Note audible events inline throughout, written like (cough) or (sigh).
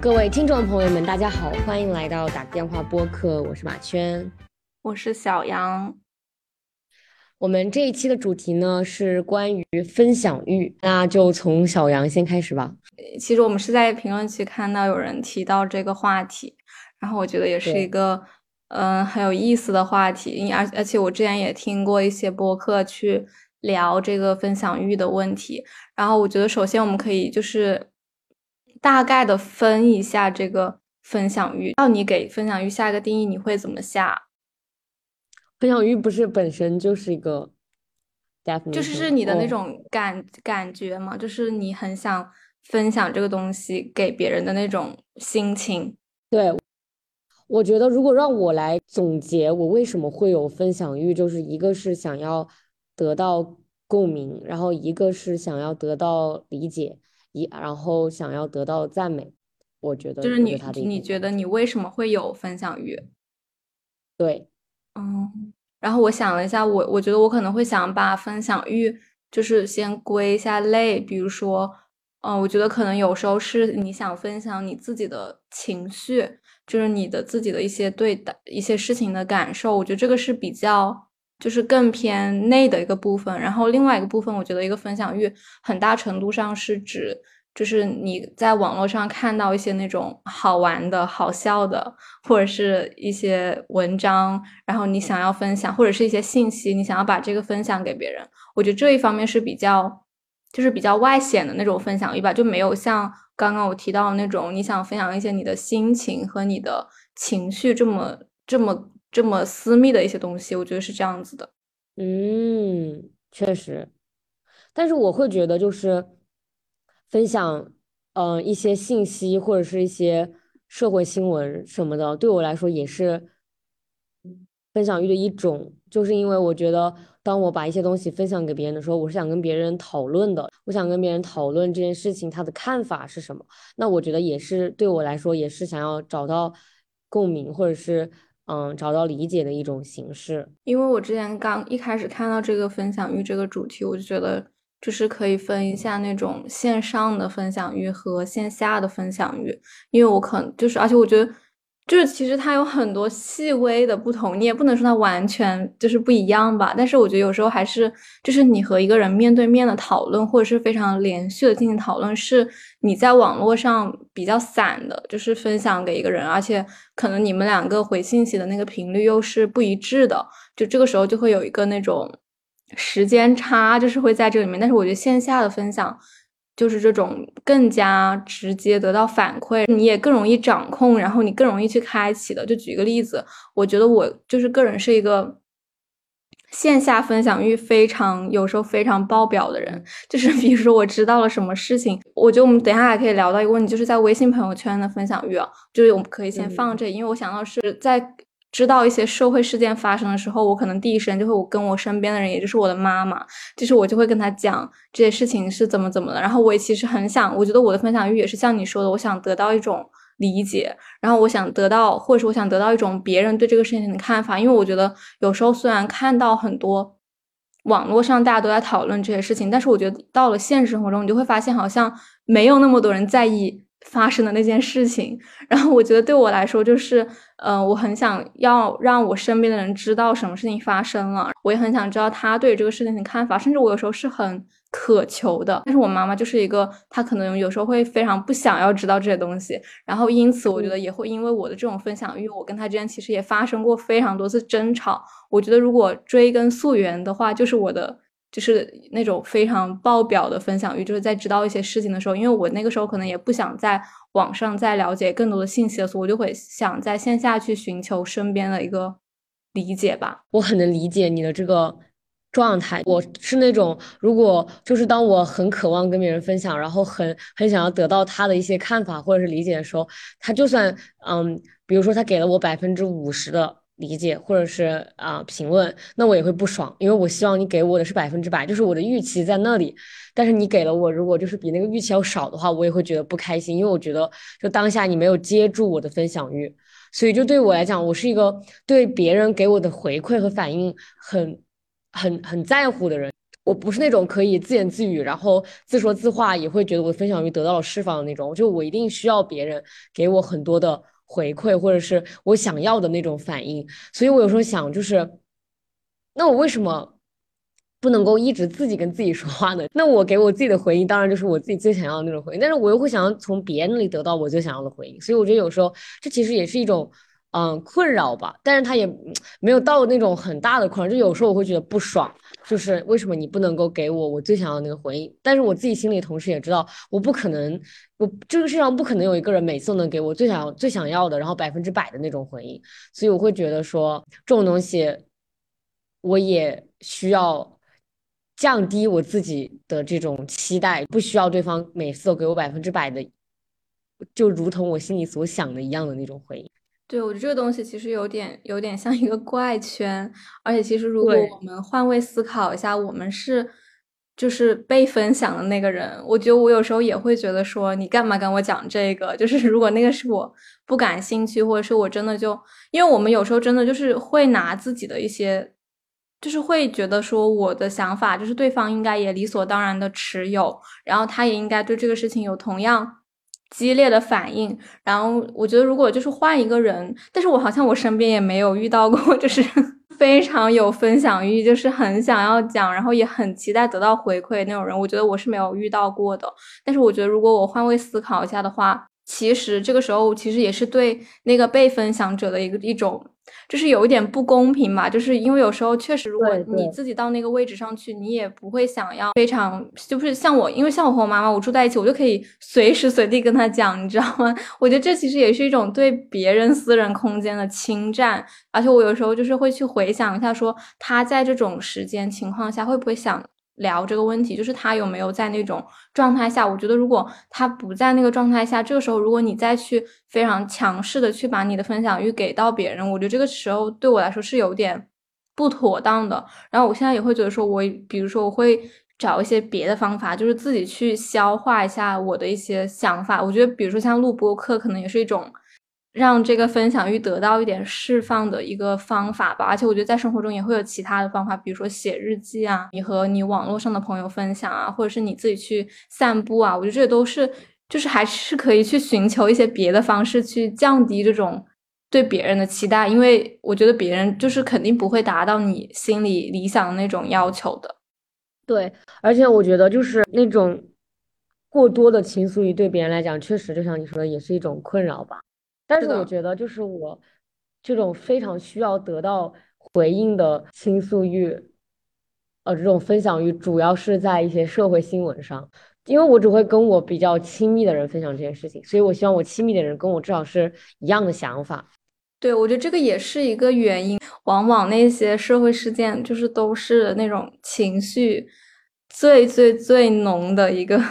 各位听众朋友们，大家好，欢迎来到打个电话播客，我是马圈，我是小杨。我们这一期的主题呢是关于分享欲，那就从小杨先开始吧。其实我们是在评论区看到有人提到这个话题，然后我觉得也是一个嗯很有意思的话题，而而且我之前也听过一些播客去聊这个分享欲的问题，然后我觉得首先我们可以就是大概的分一下这个分享欲，要你给分享欲下一个定义，你会怎么下？分享欲不是本身就是一个，就是是你的那种感感觉嘛，就是你很想分享这个东西给别人的那种心情。对，我觉得如果让我来总结我为什么会有分享欲，就是一个是想要得到共鸣，然后一个是想要得到理解，一然后想要得到赞美。我觉得就是你你觉得你为什么会有分享欲？对。嗯，然后我想了一下，我我觉得我可能会想把分享欲就是先归一下类，比如说，嗯，我觉得可能有时候是你想分享你自己的情绪，就是你的自己的一些对的一些事情的感受，我觉得这个是比较就是更偏内的一个部分。然后另外一个部分，我觉得一个分享欲很大程度上是指。就是你在网络上看到一些那种好玩的、好笑的，或者是一些文章，然后你想要分享，或者是一些信息，你想要把这个分享给别人。我觉得这一方面是比较，就是比较外显的那种分享欲吧，就没有像刚刚我提到的那种，你想分享一些你的心情和你的情绪这么、这么、这么私密的一些东西。我觉得是这样子的。嗯，确实，但是我会觉得就是。分享，嗯，一些信息或者是一些社会新闻什么的，对我来说也是分享欲的一种。就是因为我觉得，当我把一些东西分享给别人的时候，我是想跟别人讨论的，我想跟别人讨论这件事情他的看法是什么。那我觉得也是对我来说，也是想要找到共鸣或者是嗯找到理解的一种形式。因为我之前刚一开始看到这个分享欲这个主题，我就觉得。就是可以分一下那种线上的分享欲和线下的分享欲，因为我可能就是，而且我觉得就是其实它有很多细微的不同，你也不能说它完全就是不一样吧。但是我觉得有时候还是就是你和一个人面对面的讨论，或者是非常连续的进行讨论，是你在网络上比较散的，就是分享给一个人，而且可能你们两个回信息的那个频率又是不一致的，就这个时候就会有一个那种。时间差就是会在这里面，但是我觉得线下的分享就是这种更加直接得到反馈，你也更容易掌控，然后你更容易去开启的。就举个例子，我觉得我就是个人是一个线下分享欲非常有时候非常爆表的人，就是 (laughs) 比如说我知道了什么事情，我觉得我们等下还可以聊到一个问题，就是在微信朋友圈的分享欲啊，就是我们可以先放这，因为我想到是在。知道一些社会事件发生的时候，我可能第一时间就会我跟我身边的人，也就是我的妈妈，就是我就会跟她讲这些事情是怎么怎么的。然后我也其实很想，我觉得我的分享欲也是像你说的，我想得到一种理解，然后我想得到，或者是我想得到一种别人对这个事情的看法。因为我觉得有时候虽然看到很多网络上大家都在讨论这些事情，但是我觉得到了现实生活中，你就会发现好像没有那么多人在意。发生的那件事情，然后我觉得对我来说就是，嗯，我很想要让我身边的人知道什么事情发生了，我也很想知道他对这个事情的看法，甚至我有时候是很渴求的。但是我妈妈就是一个，她可能有时候会非常不想要知道这些东西，然后因此我觉得也会因为我的这种分享欲，我跟她之间其实也发生过非常多次争吵。我觉得如果追根溯源的话，就是我的。就是那种非常爆表的分享欲，就是在知道一些事情的时候，因为我那个时候可能也不想在网上再了解更多的信息了，所以我就会想在线下去寻求身边的一个理解吧。我很能理解你的这个状态，我是那种如果就是当我很渴望跟别人分享，然后很很想要得到他的一些看法或者是理解的时候，他就算嗯，比如说他给了我百分之五十的。理解或者是啊评论，那我也会不爽，因为我希望你给我的是百分之百，就是我的预期在那里，但是你给了我，如果就是比那个预期要少的话，我也会觉得不开心，因为我觉得就当下你没有接住我的分享欲，所以就对我来讲，我是一个对别人给我的回馈和反应很很很在乎的人。我不是那种可以自言自语，然后自说自话，也会觉得我的分享欲得到了释放的那种。就我一定需要别人给我很多的回馈，或者是我想要的那种反应。所以我有时候想，就是那我为什么？不能够一直自己跟自己说话呢？那我给我自己的回应，当然就是我自己最想要的那种回应。但是我又会想要从别人那里得到我最想要的回应，所以我觉得有时候这其实也是一种嗯困扰吧。但是它也没有到那种很大的困扰，就有时候我会觉得不爽，就是为什么你不能够给我我最想要的那个回应？但是我自己心里同时也知道，我不可能，我这个世上不可能有一个人每次都能给我最想要、最想要的，然后百分之百的那种回应。所以我会觉得说这种东西，我也需要。降低我自己的这种期待，不需要对方每次都给我百分之百的，就如同我心里所想的一样的那种回应。对，我觉得这个东西其实有点有点像一个怪圈，而且其实如果我们换位思考一下，我们是就是被分享的那个人，我觉得我有时候也会觉得说，你干嘛跟我讲这个？(laughs) 就是如果那个是我不感兴趣，或者是我真的就，因为我们有时候真的就是会拿自己的一些。就是会觉得说我的想法就是对方应该也理所当然的持有，然后他也应该对这个事情有同样激烈的反应。然后我觉得如果就是换一个人，但是我好像我身边也没有遇到过，就是 (laughs) 非常有分享欲，就是很想要讲，然后也很期待得到回馈那种人。我觉得我是没有遇到过的。但是我觉得如果我换位思考一下的话，其实这个时候其实也是对那个被分享者的一个一种。就是有一点不公平嘛，就是因为有时候确实，如果你自己到那个位置上去，你也不会想要非常，就是像我，因为像我和我妈妈，我住在一起，我就可以随时随地跟她讲，你知道吗？(laughs) 我觉得这其实也是一种对别人私人空间的侵占，而且我有时候就是会去回想一下，说她在这种时间情况下会不会想。聊这个问题，就是他有没有在那种状态下？我觉得如果他不在那个状态下，这个时候如果你再去非常强势的去把你的分享欲给到别人，我觉得这个时候对我来说是有点不妥当的。然后我现在也会觉得说，我比如说我会找一些别的方法，就是自己去消化一下我的一些想法。我觉得比如说像录播课，可能也是一种。让这个分享欲得到一点释放的一个方法吧，而且我觉得在生活中也会有其他的方法，比如说写日记啊，你和你网络上的朋友分享啊，或者是你自己去散步啊，我觉得这些都是就是还是可以去寻求一些别的方式去降低这种对别人的期待，因为我觉得别人就是肯定不会达到你心里理想的那种要求的。对，而且我觉得就是那种过多的倾诉欲对别人来讲，确实就像你说的，也是一种困扰吧。但是我觉得，就是我这种非常需要得到回应的倾诉欲，呃，这种分享欲，主要是在一些社会新闻上，因为我只会跟我比较亲密的人分享这件事情，所以我希望我亲密的人跟我至少是一样的想法。对，我觉得这个也是一个原因。往往那些社会事件，就是都是那种情绪最最最浓的一个。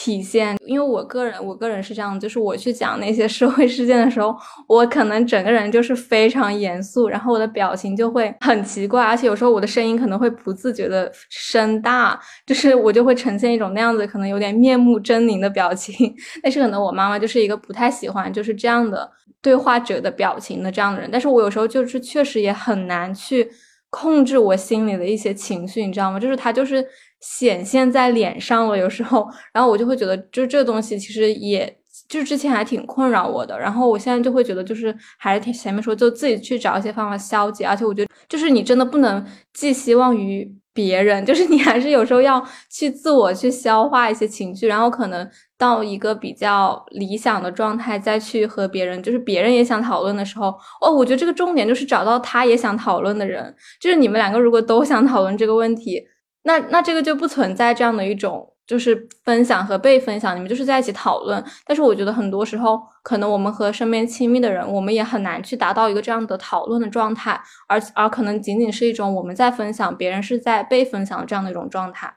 体现，因为我个人，我个人是这样，就是我去讲那些社会事件的时候，我可能整个人就是非常严肃，然后我的表情就会很奇怪，而且有时候我的声音可能会不自觉的声大，就是我就会呈现一种那样子，可能有点面目狰狞的表情。但是可能我妈妈就是一个不太喜欢就是这样的对话者的表情的这样的人，但是我有时候就是确实也很难去控制我心里的一些情绪，你知道吗？就是他就是。显现在脸上了，有时候，然后我就会觉得，就这东西其实也就之前还挺困扰我的，然后我现在就会觉得，就是还是挺前面说，就自己去找一些方法消解，而且我觉得，就是你真的不能寄希望于别人，就是你还是有时候要去自我去消化一些情绪，然后可能到一个比较理想的状态再去和别人，就是别人也想讨论的时候，哦，我觉得这个重点就是找到他也想讨论的人，就是你们两个如果都想讨论这个问题。那那这个就不存在这样的一种，就是分享和被分享，你们就是在一起讨论。但是我觉得很多时候，可能我们和身边亲密的人，我们也很难去达到一个这样的讨论的状态，而而可能仅仅是一种我们在分享，别人是在被分享这样的一种状态。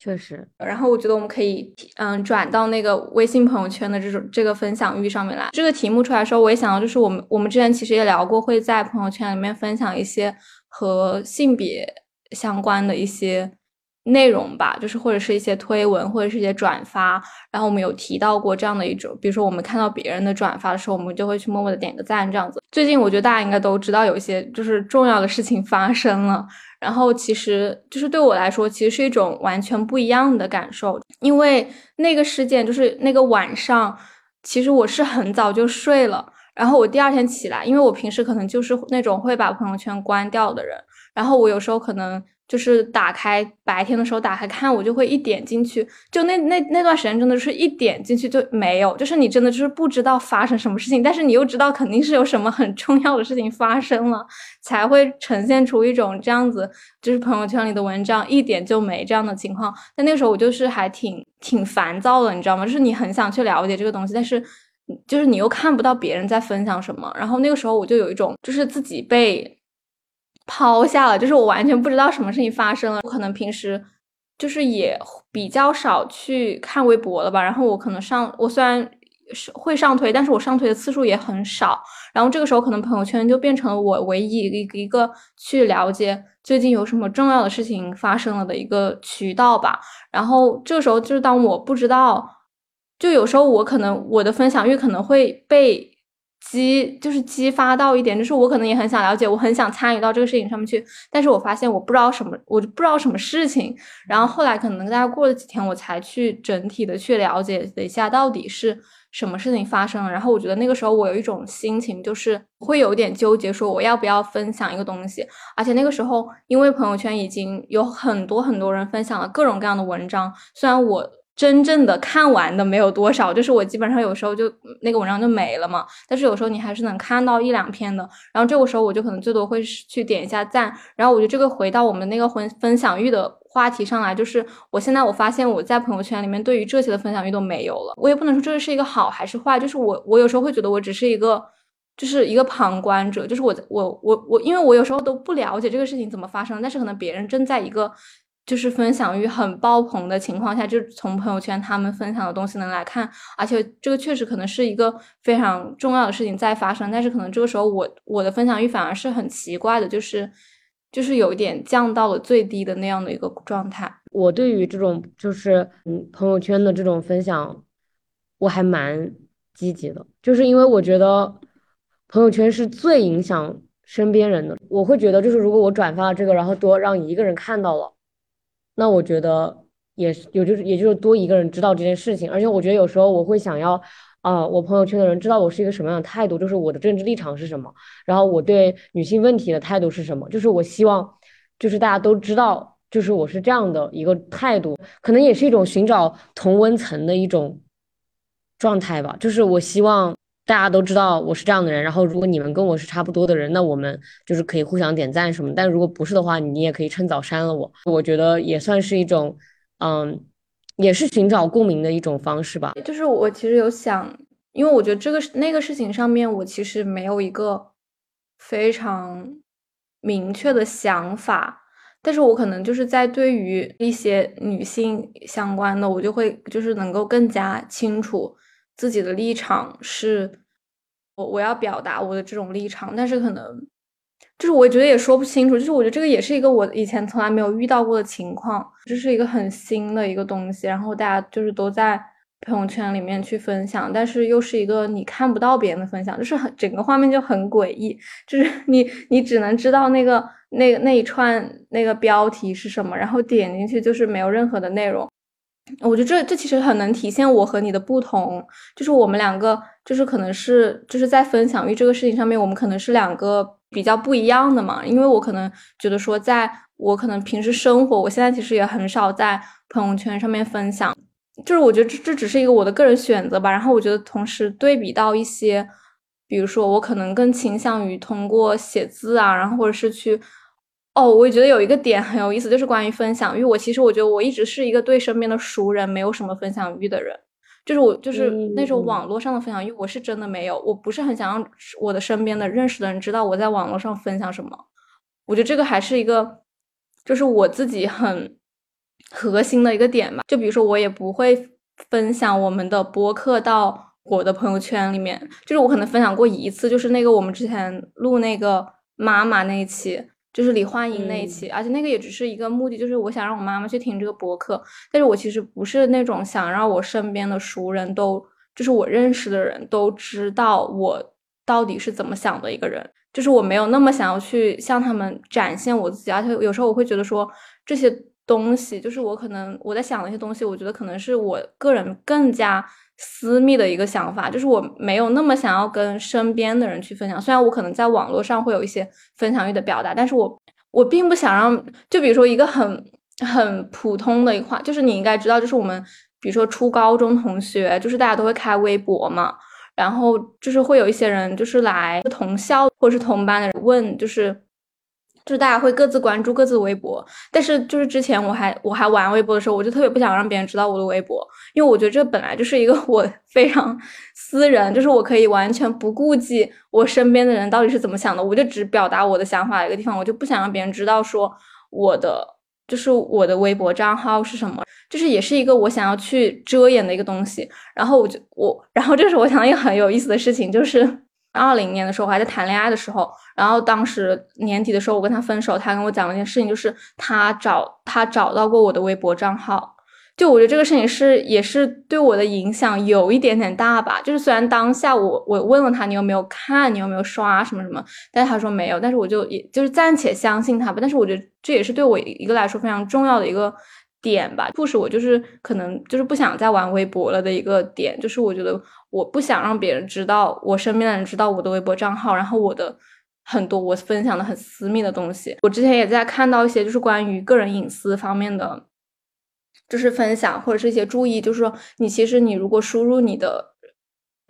确实。然后我觉得我们可以嗯转到那个微信朋友圈的这种这个分享欲上面来。这个题目出来的时候，我也想到，就是我们我们之前其实也聊过，会在朋友圈里面分享一些和性别。相关的一些内容吧，就是或者是一些推文，或者是一些转发。然后我们有提到过这样的一种，比如说我们看到别人的转发的时候，我们就会去默默的点个赞这样子。最近我觉得大家应该都知道有一些就是重要的事情发生了，然后其实就是对我来说，其实是一种完全不一样的感受，因为那个事件就是那个晚上，其实我是很早就睡了，然后我第二天起来，因为我平时可能就是那种会把朋友圈关掉的人，然后我有时候可能。就是打开白天的时候打开看，我就会一点进去，就那那那段时间真的是一点进去就没有，就是你真的就是不知道发生什么事情，但是你又知道肯定是有什么很重要的事情发生了，才会呈现出一种这样子，就是朋友圈里的文章一点就没这样的情况。但那个时候我就是还挺挺烦躁的，你知道吗？就是你很想去了解这个东西，但是就是你又看不到别人在分享什么，然后那个时候我就有一种就是自己被。抛下了，就是我完全不知道什么事情发生了。我可能平时就是也比较少去看微博了吧。然后我可能上，我虽然是会上推，但是我上推的次数也很少。然后这个时候，可能朋友圈就变成了我唯一一个一个去了解最近有什么重要的事情发生了的一个渠道吧。然后这个时候，就是当我不知道，就有时候我可能我的分享欲可能会被。激就是激发到一点，就是我可能也很想了解，我很想参与到这个事情上面去，但是我发现我不知道什么，我就不知道什么事情。然后后来可能大概过了几天，我才去整体的去了解了一下到底是什么事情发生了。然后我觉得那个时候我有一种心情，就是会有点纠结，说我要不要分享一个东西。而且那个时候，因为朋友圈已经有很多很多人分享了各种各样的文章，虽然我。真正的看完的没有多少，就是我基本上有时候就那个文章就没了嘛。但是有时候你还是能看到一两篇的。然后这个时候我就可能最多会去点一下赞。然后我觉得这个回到我们那个分分享欲的话题上来，就是我现在我发现我在朋友圈里面对于这些的分享欲都没有了。我也不能说这是一个好还是坏，就是我我有时候会觉得我只是一个就是一个旁观者，就是我我我我，因为我有时候都不了解这个事情怎么发生，但是可能别人正在一个。就是分享欲很爆棚的情况下，就从朋友圈他们分享的东西能来看，而且这个确实可能是一个非常重要的事情在发生，但是可能这个时候我我的分享欲反而是很奇怪的，就是就是有一点降到了最低的那样的一个状态。我对于这种就是嗯朋友圈的这种分享，我还蛮积极的，就是因为我觉得朋友圈是最影响身边人的，我会觉得就是如果我转发了这个，然后多让一个人看到了。那我觉得也是，有就是也就是多一个人知道这件事情，而且我觉得有时候我会想要，啊，我朋友圈的人知道我是一个什么样的态度，就是我的政治立场是什么，然后我对女性问题的态度是什么，就是我希望，就是大家都知道，就是我是这样的一个态度，可能也是一种寻找同温层的一种状态吧，就是我希望。大家都知道我是这样的人，然后如果你们跟我是差不多的人，那我们就是可以互相点赞什么。但如果不是的话，你也可以趁早删了我。我觉得也算是一种，嗯，也是寻找共鸣的一种方式吧。就是我其实有想，因为我觉得这个那个事情上面，我其实没有一个非常明确的想法，但是我可能就是在对于一些女性相关的，我就会就是能够更加清楚。自己的立场是，我我要表达我的这种立场，但是可能就是我觉得也说不清楚，就是我觉得这个也是一个我以前从来没有遇到过的情况，这是一个很新的一个东西，然后大家就是都在朋友圈里面去分享，但是又是一个你看不到别人的分享，就是很整个画面就很诡异，就是 (laughs) 你你只能知道那个那那一串那个标题是什么，然后点进去就是没有任何的内容。我觉得这这其实很能体现我和你的不同，就是我们两个就是可能是就是在分享欲这个事情上面，我们可能是两个比较不一样的嘛。因为我可能觉得说，在我可能平时生活，我现在其实也很少在朋友圈上面分享，就是我觉得这这只是一个我的个人选择吧。然后我觉得同时对比到一些，比如说我可能更倾向于通过写字啊，然后或者是去。哦，我觉得有一个点很有意思，就是关于分享欲。我其实我觉得我一直是一个对身边的熟人没有什么分享欲的人，就是我就是那种网络上的分享欲，我是真的没有。我不是很想让我的身边的认识的人知道我在网络上分享什么。我觉得这个还是一个，就是我自己很核心的一个点吧。就比如说，我也不会分享我们的播客到我的朋友圈里面，就是我可能分享过一次，就是那个我们之前录那个妈妈那一期。就是李焕英那一期，而且那个也只是一个目的，就是我想让我妈妈去听这个博客。但是我其实不是那种想让我身边的熟人都，就是我认识的人都知道我到底是怎么想的一个人。就是我没有那么想要去向他们展现我自己，而且有时候我会觉得说这些东西，就是我可能我在想的一些东西，我觉得可能是我个人更加私密的一个想法，就是我没有那么想要跟身边的人去分享。虽然我可能在网络上会有一些分享欲的表达，但是我我并不想让，就比如说一个很很普通的一话，就是你应该知道，就是我们比如说初高中同学，就是大家都会开微博嘛。然后就是会有一些人，就是来同校或者是同班的人问，就是就是大家会各自关注各自微博。但是就是之前我还我还玩微博的时候，我就特别不想让别人知道我的微博，因为我觉得这本来就是一个我非常私人，就是我可以完全不顾及我身边的人到底是怎么想的，我就只表达我的想法的一个地方，我就不想让别人知道说我的。就是我的微博账号是什么？就是也是一个我想要去遮掩的一个东西。然后我就我，然后这是我想到一个很有意思的事情，就是二零年的时候我还在谈恋爱的时候，然后当时年底的时候我跟他分手，他跟我讲了一件事情，就是他找他找到过我的微博账号。就我觉得这个事情是也是对我的影响有一点点大吧。就是虽然当下我我问了他你有没有看你有没有刷什么什么，但是他说没有。但是我就也就是暂且相信他吧。但是我觉得这也是对我一个来说非常重要的一个点吧。促使我就是可能就是不想再玩微博了的一个点，就是我觉得我不想让别人知道我身边的人知道我的微博账号，然后我的很多我分享的很私密的东西。我之前也在看到一些就是关于个人隐私方面的。就是分享或者是一些注意，就是说你其实你如果输入你的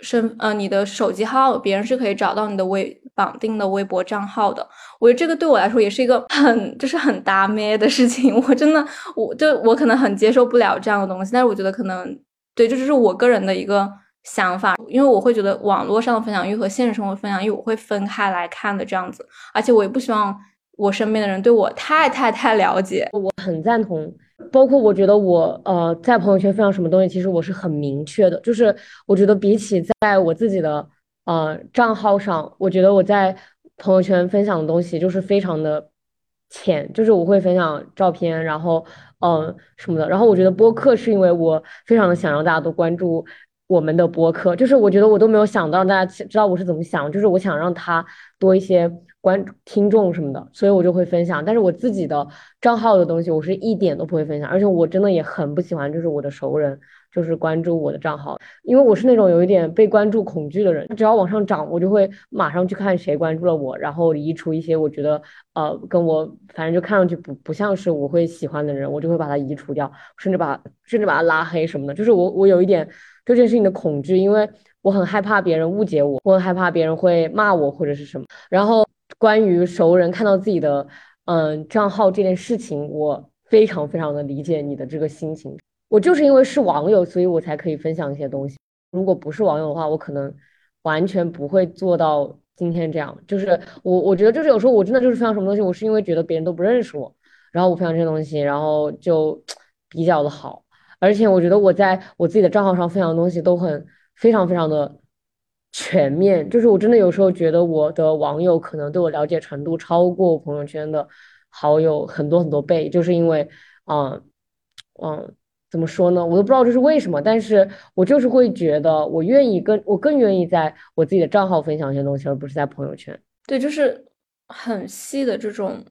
身呃你的手机号，别人是可以找到你的微绑定的微博账号的。我觉得这个对我来说也是一个很就是很搭咩的事情。我真的我就我可能很接受不了这样的东西，但是我觉得可能对，这就是我个人的一个想法，因为我会觉得网络上的分享欲和现实生活分享欲我会分开来看的这样子，而且我也不希望我身边的人对我太太太了解。我很赞同。包括我觉得我呃在朋友圈分享什么东西，其实我是很明确的。就是我觉得比起在我自己的呃账号上，我觉得我在朋友圈分享的东西就是非常的浅，就是我会分享照片，然后嗯什么的。然后我觉得播客是因为我非常的想让大家都关注我们的博客，就是我觉得我都没有想到大家知道我是怎么想，就是我想让他多一些。关听众什么的，所以我就会分享。但是我自己的账号的东西，我是一点都不会分享。而且我真的也很不喜欢，就是我的熟人就是关注我的账号，因为我是那种有一点被关注恐惧的人。只要往上涨，我就会马上去看谁关注了我，然后移除一些我觉得呃跟我反正就看上去不不像是我会喜欢的人，我就会把它移除掉，甚至把甚至把它拉黑什么的。就是我我有一点对这件事情的恐惧，因为我很害怕别人误解我，我很害怕别人会骂我或者是什么，然后。关于熟人看到自己的嗯账号这件事情，我非常非常的理解你的这个心情。我就是因为是网友，所以我才可以分享一些东西。如果不是网友的话，我可能完全不会做到今天这样。就是我我觉得就是有时候我真的就是分享什么东西，我是因为觉得别人都不认识我，然后我分享这些东西，然后就 (tsk) 比较的好。而且我觉得我在我自己的账号上分享的东西都很非常非常的。全面就是我真的有时候觉得我的网友可能对我了解程度超过朋友圈的好友很多很多倍，就是因为，嗯嗯，怎么说呢？我都不知道这是为什么，但是我就是会觉得我愿意跟我更愿意在我自己的账号分享一些东西，而不是在朋友圈。对，就是很细的这种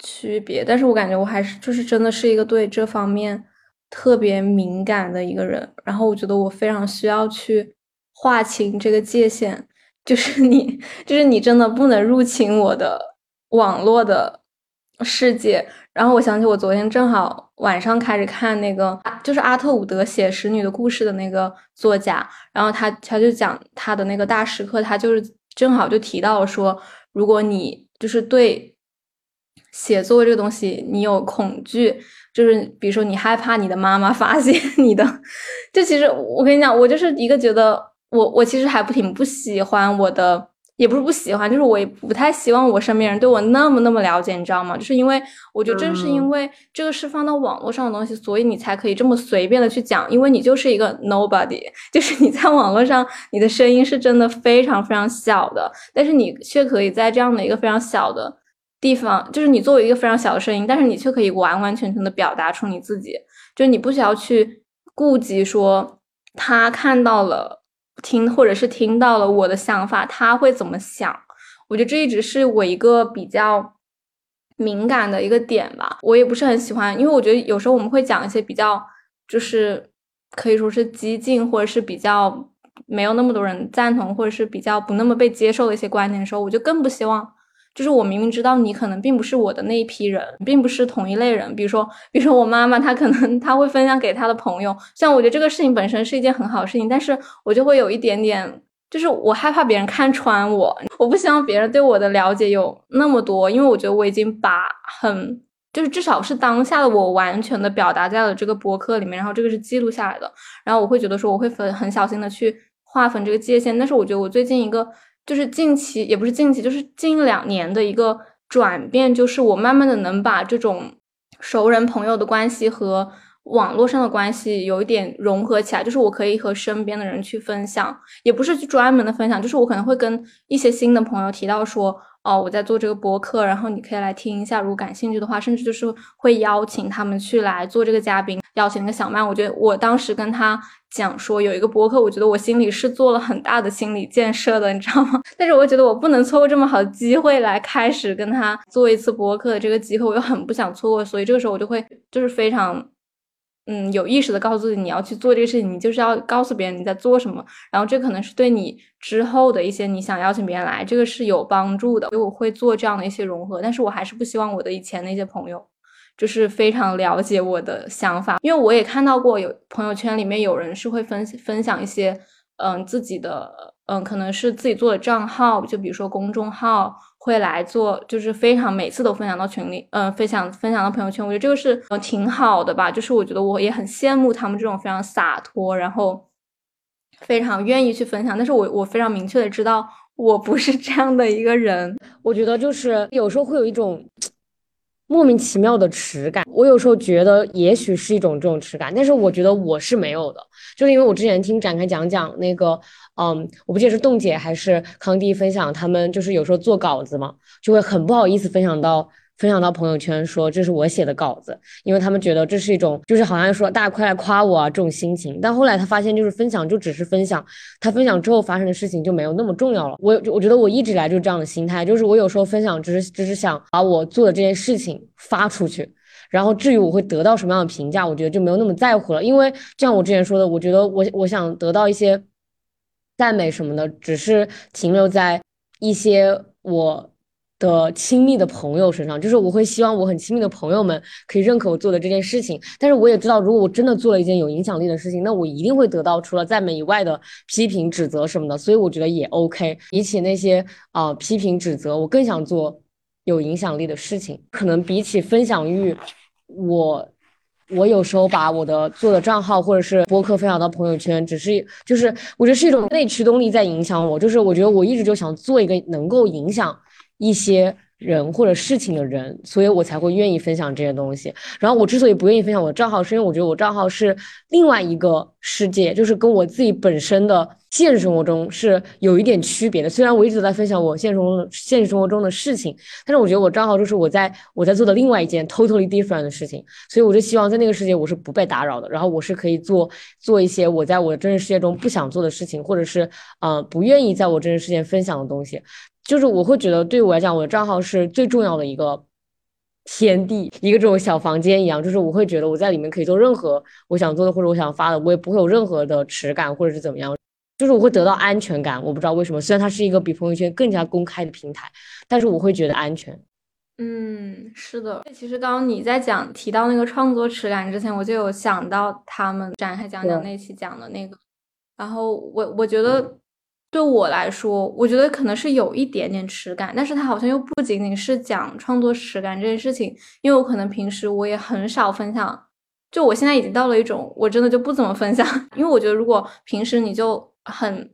区别，但是我感觉我还是就是真的是一个对这方面特别敏感的一个人，然后我觉得我非常需要去。划清这个界限，就是你，就是你真的不能入侵我的网络的世界。然后我想起我昨天正好晚上开始看那个，就是阿特伍德写《使女的故事》的那个作家，然后他他就讲他的那个大师课，他就是正好就提到说，如果你就是对写作这个东西你有恐惧，就是比如说你害怕你的妈妈发现你的，就其实我跟你讲，我就是一个觉得。我我其实还不挺不喜欢我的，也不是不喜欢，就是我也不太希望我身边人对我那么那么了解，你知道吗？就是因为我觉得正是因为这个是放到网络上的东西，所以你才可以这么随便的去讲，因为你就是一个 nobody，(laughs) 就是你在网络上你的声音是真的非常非常小的，但是你却可以在这样的一个非常小的地方，就是你作为一个非常小的声音，但是你却可以完完全全的表达出你自己，就是你不需要去顾及说他看到了。听或者是听到了我的想法，他会怎么想？我觉得这一直是我一个比较敏感的一个点吧。我也不是很喜欢，因为我觉得有时候我们会讲一些比较就是可以说是激进，或者是比较没有那么多人赞同，或者是比较不那么被接受的一些观点的时候，我就更不希望。就是我明明知道你可能并不是我的那一批人，并不是同一类人。比如说，比如说我妈妈，她可能 (laughs) 她会分享给她的朋友。像我觉得这个事情本身是一件很好事情，但是我就会有一点点，就是我害怕别人看穿我，(laughs) 我不希望别人对我的了解有那么多，因为我觉得我已经把很，就是至少是当下的我完全的表达在了这个博客里面，然后这个是记录下来的。然后我会觉得说，我会分很小心的去划分这个界限。但是我觉得我最近一个。就是近期也不是近期，就是近两年的一个转变，就是我慢慢的能把这种熟人朋友的关系和网络上的关系有一点融合起来，就是我可以和身边的人去分享，也不是去专门的分享，就是我可能会跟一些新的朋友提到说。哦，我在做这个播客，然后你可以来听一下，如果感兴趣的话，甚至就是会邀请他们去来做这个嘉宾，邀请那个小曼。我觉得我当时跟他讲说有一个播客，我觉得我心里是做了很大的心理建设的，你知道吗？但是我觉得我不能错过这么好的机会来开始跟他做一次播客的这个机会，我又很不想错过，所以这个时候我就会就是非常。嗯，有意识的告诉自己你要去做这个事情，你就是要告诉别人你在做什么，然后这可能是对你之后的一些你想邀请别人来，这个是有帮助的，所以我会做这样的一些融合。但是我还是不希望我的以前那些朋友就是非常了解我的想法，因为我也看到过有朋友圈里面有人是会分分享一些嗯自己的嗯可能是自己做的账号，就比如说公众号。会来做，就是非常每次都分享到群里，嗯，分享分享到朋友圈，我觉得这个是呃挺好的吧。就是我觉得我也很羡慕他们这种非常洒脱，然后非常愿意去分享。但是我我非常明确的知道，我不是这样的一个人。我觉得就是有时候会有一种莫名其妙的耻感。我有时候觉得也许是一种这种耻感，但是我觉得我是没有的，就是因为我之前听展开讲讲那个。嗯，我不记得是冻姐还是康帝分享，他们就是有时候做稿子嘛，就会很不好意思分享到分享到朋友圈，说这是我写的稿子，因为他们觉得这是一种就是好像说大家快来夸我啊这种心情。但后来他发现，就是分享就只是分享，他分享之后发生的事情就没有那么重要了。我我觉得我一直来就是这样的心态，就是我有时候分享只是只是想把我做的这件事情发出去，然后至于我会得到什么样的评价，我觉得就没有那么在乎了。因为就像我之前说的，我觉得我我想得到一些。赞美什么的，只是停留在一些我的亲密的朋友身上，就是我会希望我很亲密的朋友们可以认可我做的这件事情。但是我也知道，如果我真的做了一件有影响力的事情，那我一定会得到除了赞美以外的批评、指责什么的。所以我觉得也 OK。比起那些啊批评、指责，我更想做有影响力的事情。可能比起分享欲，我。我有时候把我的做的账号或者是播客分享到朋友圈，只是就是我觉得是一种内驱动力在影响我，就是我觉得我一直就想做一个能够影响一些人或者事情的人，所以我才会愿意分享这些东西。然后我之所以不愿意分享我的账号，是因为我觉得我账号是另外一个世界，就是跟我自己本身的。现实生活中是有一点区别的，虽然我一直都在分享我现实中现实生活中的事情，但是我觉得我账号就是我在我在做的另外一件 totally different 的事情，所以我就希望在那个世界我是不被打扰的，然后我是可以做做一些我在我的真实世界中不想做的事情，或者是呃不愿意在我真实世界分享的东西，就是我会觉得对我来讲，我的账号是最重要的一个天地，一个这种小房间一样，就是我会觉得我在里面可以做任何我想做的或者我想发的，我也不会有任何的耻感或者是怎么样。就是我会得到安全感，我不知道为什么。虽然它是一个比朋友圈更加公开的平台，但是我会觉得安全。嗯，是的。其实刚刚你在讲提到那个创作耻感之前，我就有想到他们展开讲讲那期讲的那个。然后我我觉得对我来说，我觉得可能是有一点点耻感，但是它好像又不仅仅是讲创作耻感这件事情，因为我可能平时我也很少分享。就我现在已经到了一种，我真的就不怎么分享，(laughs) 因为我觉得如果平时你就很，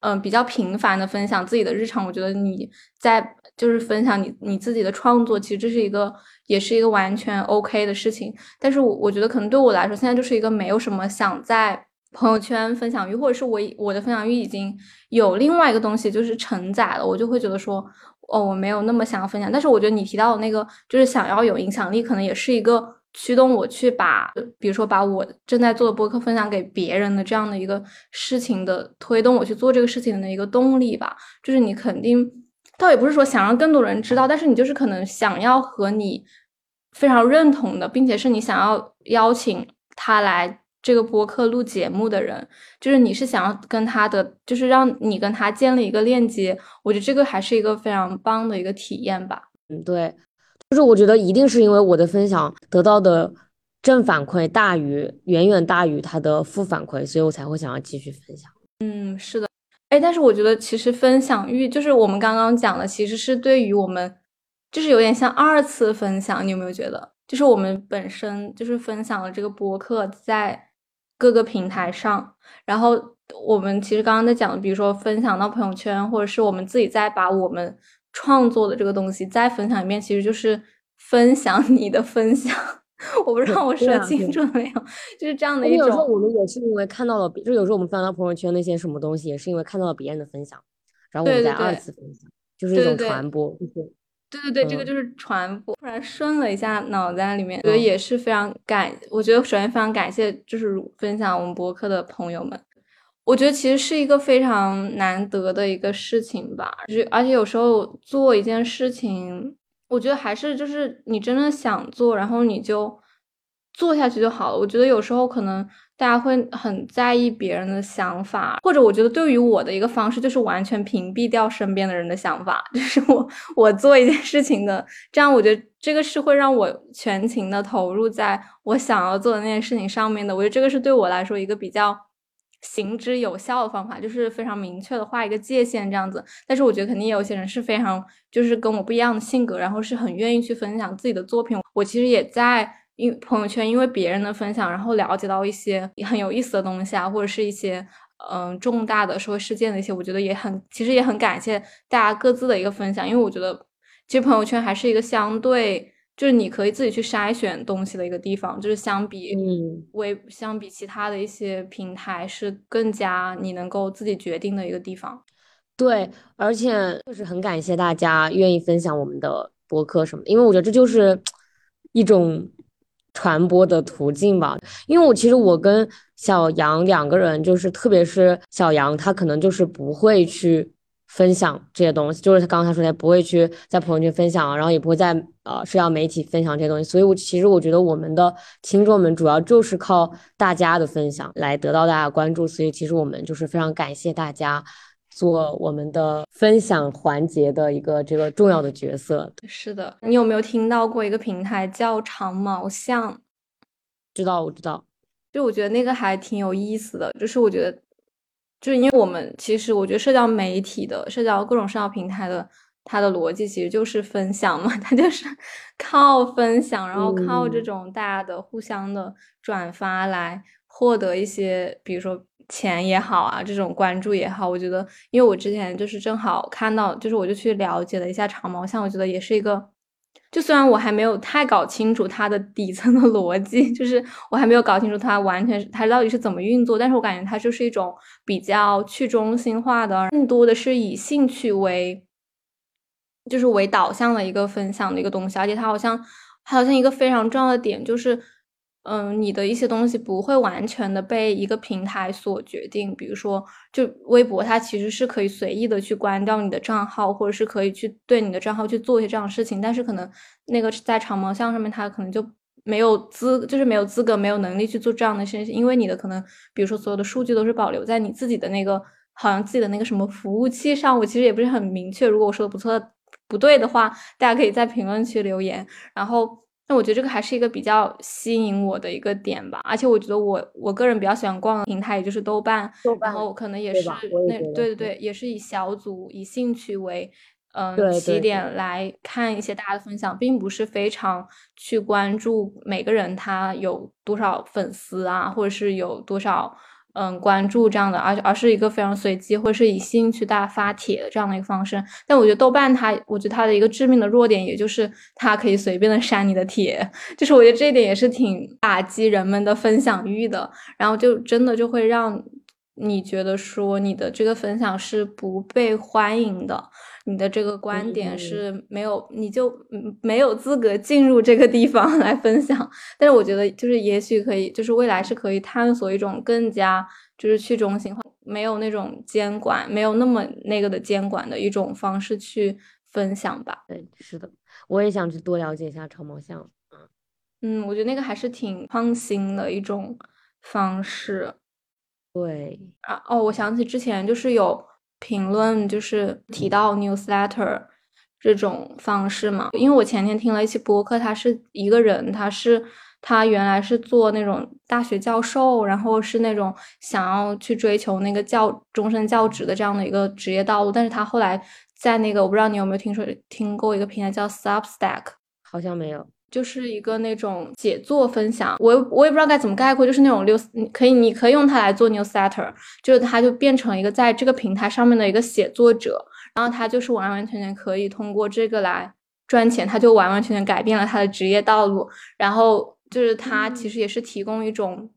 嗯，比较频繁的分享自己的日常。我觉得你在就是分享你你自己的创作，其实这是一个也是一个完全 OK 的事情。但是我我觉得可能对我来说，现在就是一个没有什么想在朋友圈分享欲，或者是我我的分享欲已经有另外一个东西就是承载了，我就会觉得说，哦，我没有那么想要分享。但是我觉得你提到的那个，就是想要有影响力，可能也是一个。驱动我去把，比如说把我正在做的播客分享给别人的这样的一个事情的推动我去做这个事情的一个动力吧，就是你肯定倒也不是说想让更多人知道，但是你就是可能想要和你非常认同的，并且是你想要邀请他来这个播客录节目的人，就是你是想要跟他的，就是让你跟他建立一个链接。我觉得这个还是一个非常棒的一个体验吧。嗯，对，就是我觉得一定是因为我的分享得到的。正反馈大于远远大于他的负反馈，所以我才会想要继续分享。嗯，是的，哎，但是我觉得其实分享欲就是我们刚刚讲的，其实是对于我们就是有点像二次分享。你有没有觉得，就是我们本身就是分享了这个播客在各个平台上，然后我们其实刚刚在讲的，比如说分享到朋友圈，或者是我们自己再把我们创作的这个东西再分享一遍，其实就是分享你的分享。(laughs) 我不知道我说清楚没有，就是这样的一种。有时候我们也是因为看到了，就有时候我们翻到朋友圈那些什么东西，也是因为看到了别人的分享，然后我们再二次分享，就是一种传播。对对对，这个就是传播。突然顺了一下脑袋里面，觉得也是非常感。我觉得首先非常感谢，就是分享我们博客的朋友们。我觉得其实是一个非常难得的一个事情吧，就而且有时候做一件事情。我觉得还是就是你真的想做，然后你就做下去就好了。我觉得有时候可能大家会很在意别人的想法，或者我觉得对于我的一个方式就是完全屏蔽掉身边的人的想法，(laughs) 就是我我做一件事情的，这样我觉得这个是会让我全情的投入在我想要做的那件事情上面的。我觉得这个是对我来说一个比较。行之有效的方法就是非常明确的画一个界限这样子，但是我觉得肯定有些人是非常就是跟我不一样的性格，然后是很愿意去分享自己的作品。我其实也在因朋友圈因为别人的分享，然后了解到一些很有意思的东西啊，或者是一些嗯重大的社会事件的一些，我觉得也很其实也很感谢大家各自的一个分享，因为我觉得其实朋友圈还是一个相对。就是你可以自己去筛选东西的一个地方，就是相比微相比其他的一些平台是更加你能够自己决定的一个地方。对，而且就是很感谢大家愿意分享我们的博客什么的，因为我觉得这就是一种传播的途径吧。因为我其实我跟小杨两个人，就是特别是小杨，他可能就是不会去。分享这些东西，就是他刚刚他说的不会去在朋友圈分享，然后也不会在呃社交媒体分享这些东西，所以我其实我觉得我们的听众们主要就是靠大家的分享来得到大家关注，所以其实我们就是非常感谢大家做我们的分享环节的一个这个重要的角色。是的，你有没有听到过一个平台叫长毛象？知道，我知道，就我觉得那个还挺有意思的，就是我觉得。就是因为我们其实，我觉得社交媒体的社交各种社交平台的它的逻辑其实就是分享嘛，(laughs) 它就是靠分享，然后靠这种大家的互相的转发来获得一些，比如说钱也好啊，这种关注也好。我觉得，因为我之前就是正好看到，就是我就去了解了一下长毛象，我觉得也是一个。就虽然我还没有太搞清楚它的底层的逻辑，就是我还没有搞清楚它完全它到底是怎么运作，但是我感觉它就是一种比较去中心化的，更多的是以兴趣为，就是为导向的一个分享的一个东西，而且它好像它好像一个非常重要的点就是。嗯，你的一些东西不会完全的被一个平台所决定。比如说，就微博，它其实是可以随意的去关掉你的账号，或者是可以去对你的账号去做一些这样的事情。但是可能那个在长毛象上面，它可能就没有资，就是没有资格、没有能力去做这样的事情，因为你的可能，比如说所有的数据都是保留在你自己的那个，好像自己的那个什么服务器上。我其实也不是很明确，如果我说的不错、不对的话，大家可以在评论区留言。然后。那我觉得这个还是一个比较吸引我的一个点吧，而且我觉得我我个人比较喜欢逛的平台，也就是豆瓣，然后可能也是那对对对，也是以小组以兴趣为嗯起点来看一些大家的分享，并不是非常去关注每个人他有多少粉丝啊，或者是有多少。嗯，关注这样的，而而是一个非常随机，或是以兴趣大家发帖的这样的一个方式。但我觉得豆瓣它，我觉得它的一个致命的弱点，也就是它可以随便的删你的帖，就是我觉得这一点也是挺打击人们的分享欲的。然后就真的就会让你觉得说你的这个分享是不被欢迎的。你的这个观点是没有，你就没有资格进入这个地方 (laughs) 来分享。但是我觉得，就是也许可以，就是未来是可以探索一种更加就是去中心化。没有那种监管，没有那么那个的监管的一种方式去分享吧。对，是的，我也想去多了解一下长毛象。嗯，我觉得那个还是挺创新的一种方式。对啊，哦，我想起之前就是有评论，就是提到 newsletter 这种方式嘛。因为我前天听了一期播客，他是一个人，他是他原来是做那种大学教授，然后是那种想要去追求那个教终身教职的这样的一个职业道路，但是他后来在那个我不知道你有没有听说听过一个平台叫 Substack，好像没有。就是一个那种写作分享，我我也不知道该怎么概括，就是那种六，可以你可以用它来做 newsletter，就是它就变成一个在这个平台上面的一个写作者，然后他就是完完全全可以通过这个来赚钱，他就完完全全改变了他的职业道路，然后就是他其实也是提供一种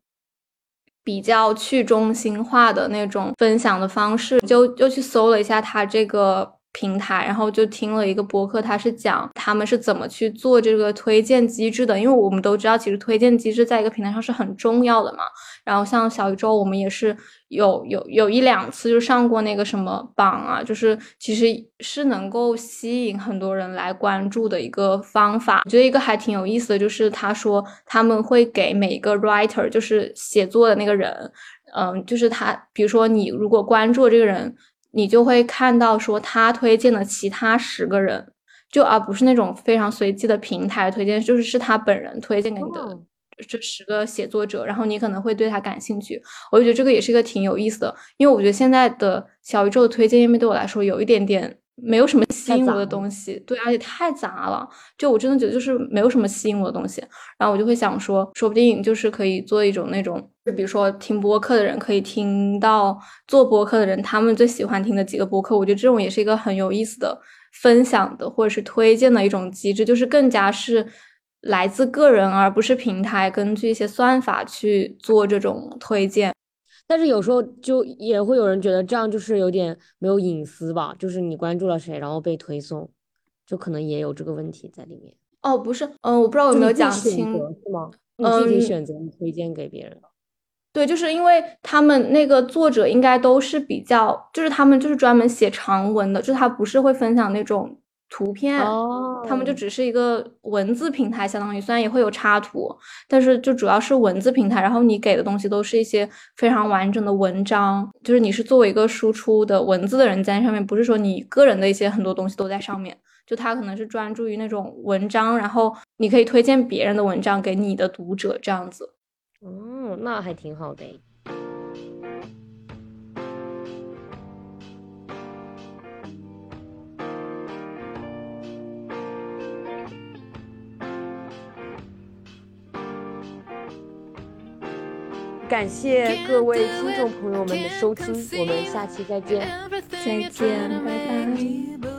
比较去中心化的那种分享的方式，就又去搜了一下他这个。平台，然后就听了一个播客，他是讲他们是怎么去做这个推荐机制的。因为我们都知道，其实推荐机制在一个平台上是很重要的嘛。然后像小宇宙，我们也是有有有一两次就上过那个什么榜啊，就是其实是能够吸引很多人来关注的一个方法。我觉得一个还挺有意思的，就是他说他们会给每一个 writer，就是写作的那个人，嗯，就是他，比如说你如果关注这个人。你就会看到说他推荐的其他十个人，就而不是那种非常随机的平台推荐，就是是他本人推荐给你的这十个写作者，然后你可能会对他感兴趣。我就觉得这个也是一个挺有意思的，因为我觉得现在的小宇宙的推荐页面对我来说有一点点。没有什么吸引我的东西，对，而且太杂了，就我真的觉得就是没有什么吸引我的东西，然后我就会想说，说不定就是可以做一种那种，就比如说听播客的人可以听到做播客的人他们最喜欢听的几个播客，我觉得这种也是一个很有意思的分享的或者是推荐的一种机制，就是更加是来自个人而不是平台根据一些算法去做这种推荐。但是有时候就也会有人觉得这样就是有点没有隐私吧，就是你关注了谁，然后被推送，就可能也有这个问题在里面。哦，不是，嗯，我不知道有没有讲清，是吗？你自己选择你推荐给别人的。对，就是因为他们那个作者应该都是比较，就是他们就是专门写长文的，就是他不是会分享那种。图片，他们就只是一个文字平台，相当于虽然也会有插图，但是就主要是文字平台。然后你给的东西都是一些非常完整的文章，就是你是作为一个输出的文字的人在上面，不是说你个人的一些很多东西都在上面。就他可能是专注于那种文章，然后你可以推荐别人的文章给你的读者这样子。哦，那还挺好的。感谢各位听众朋友们的收听，我们下期再见，再见，拜拜。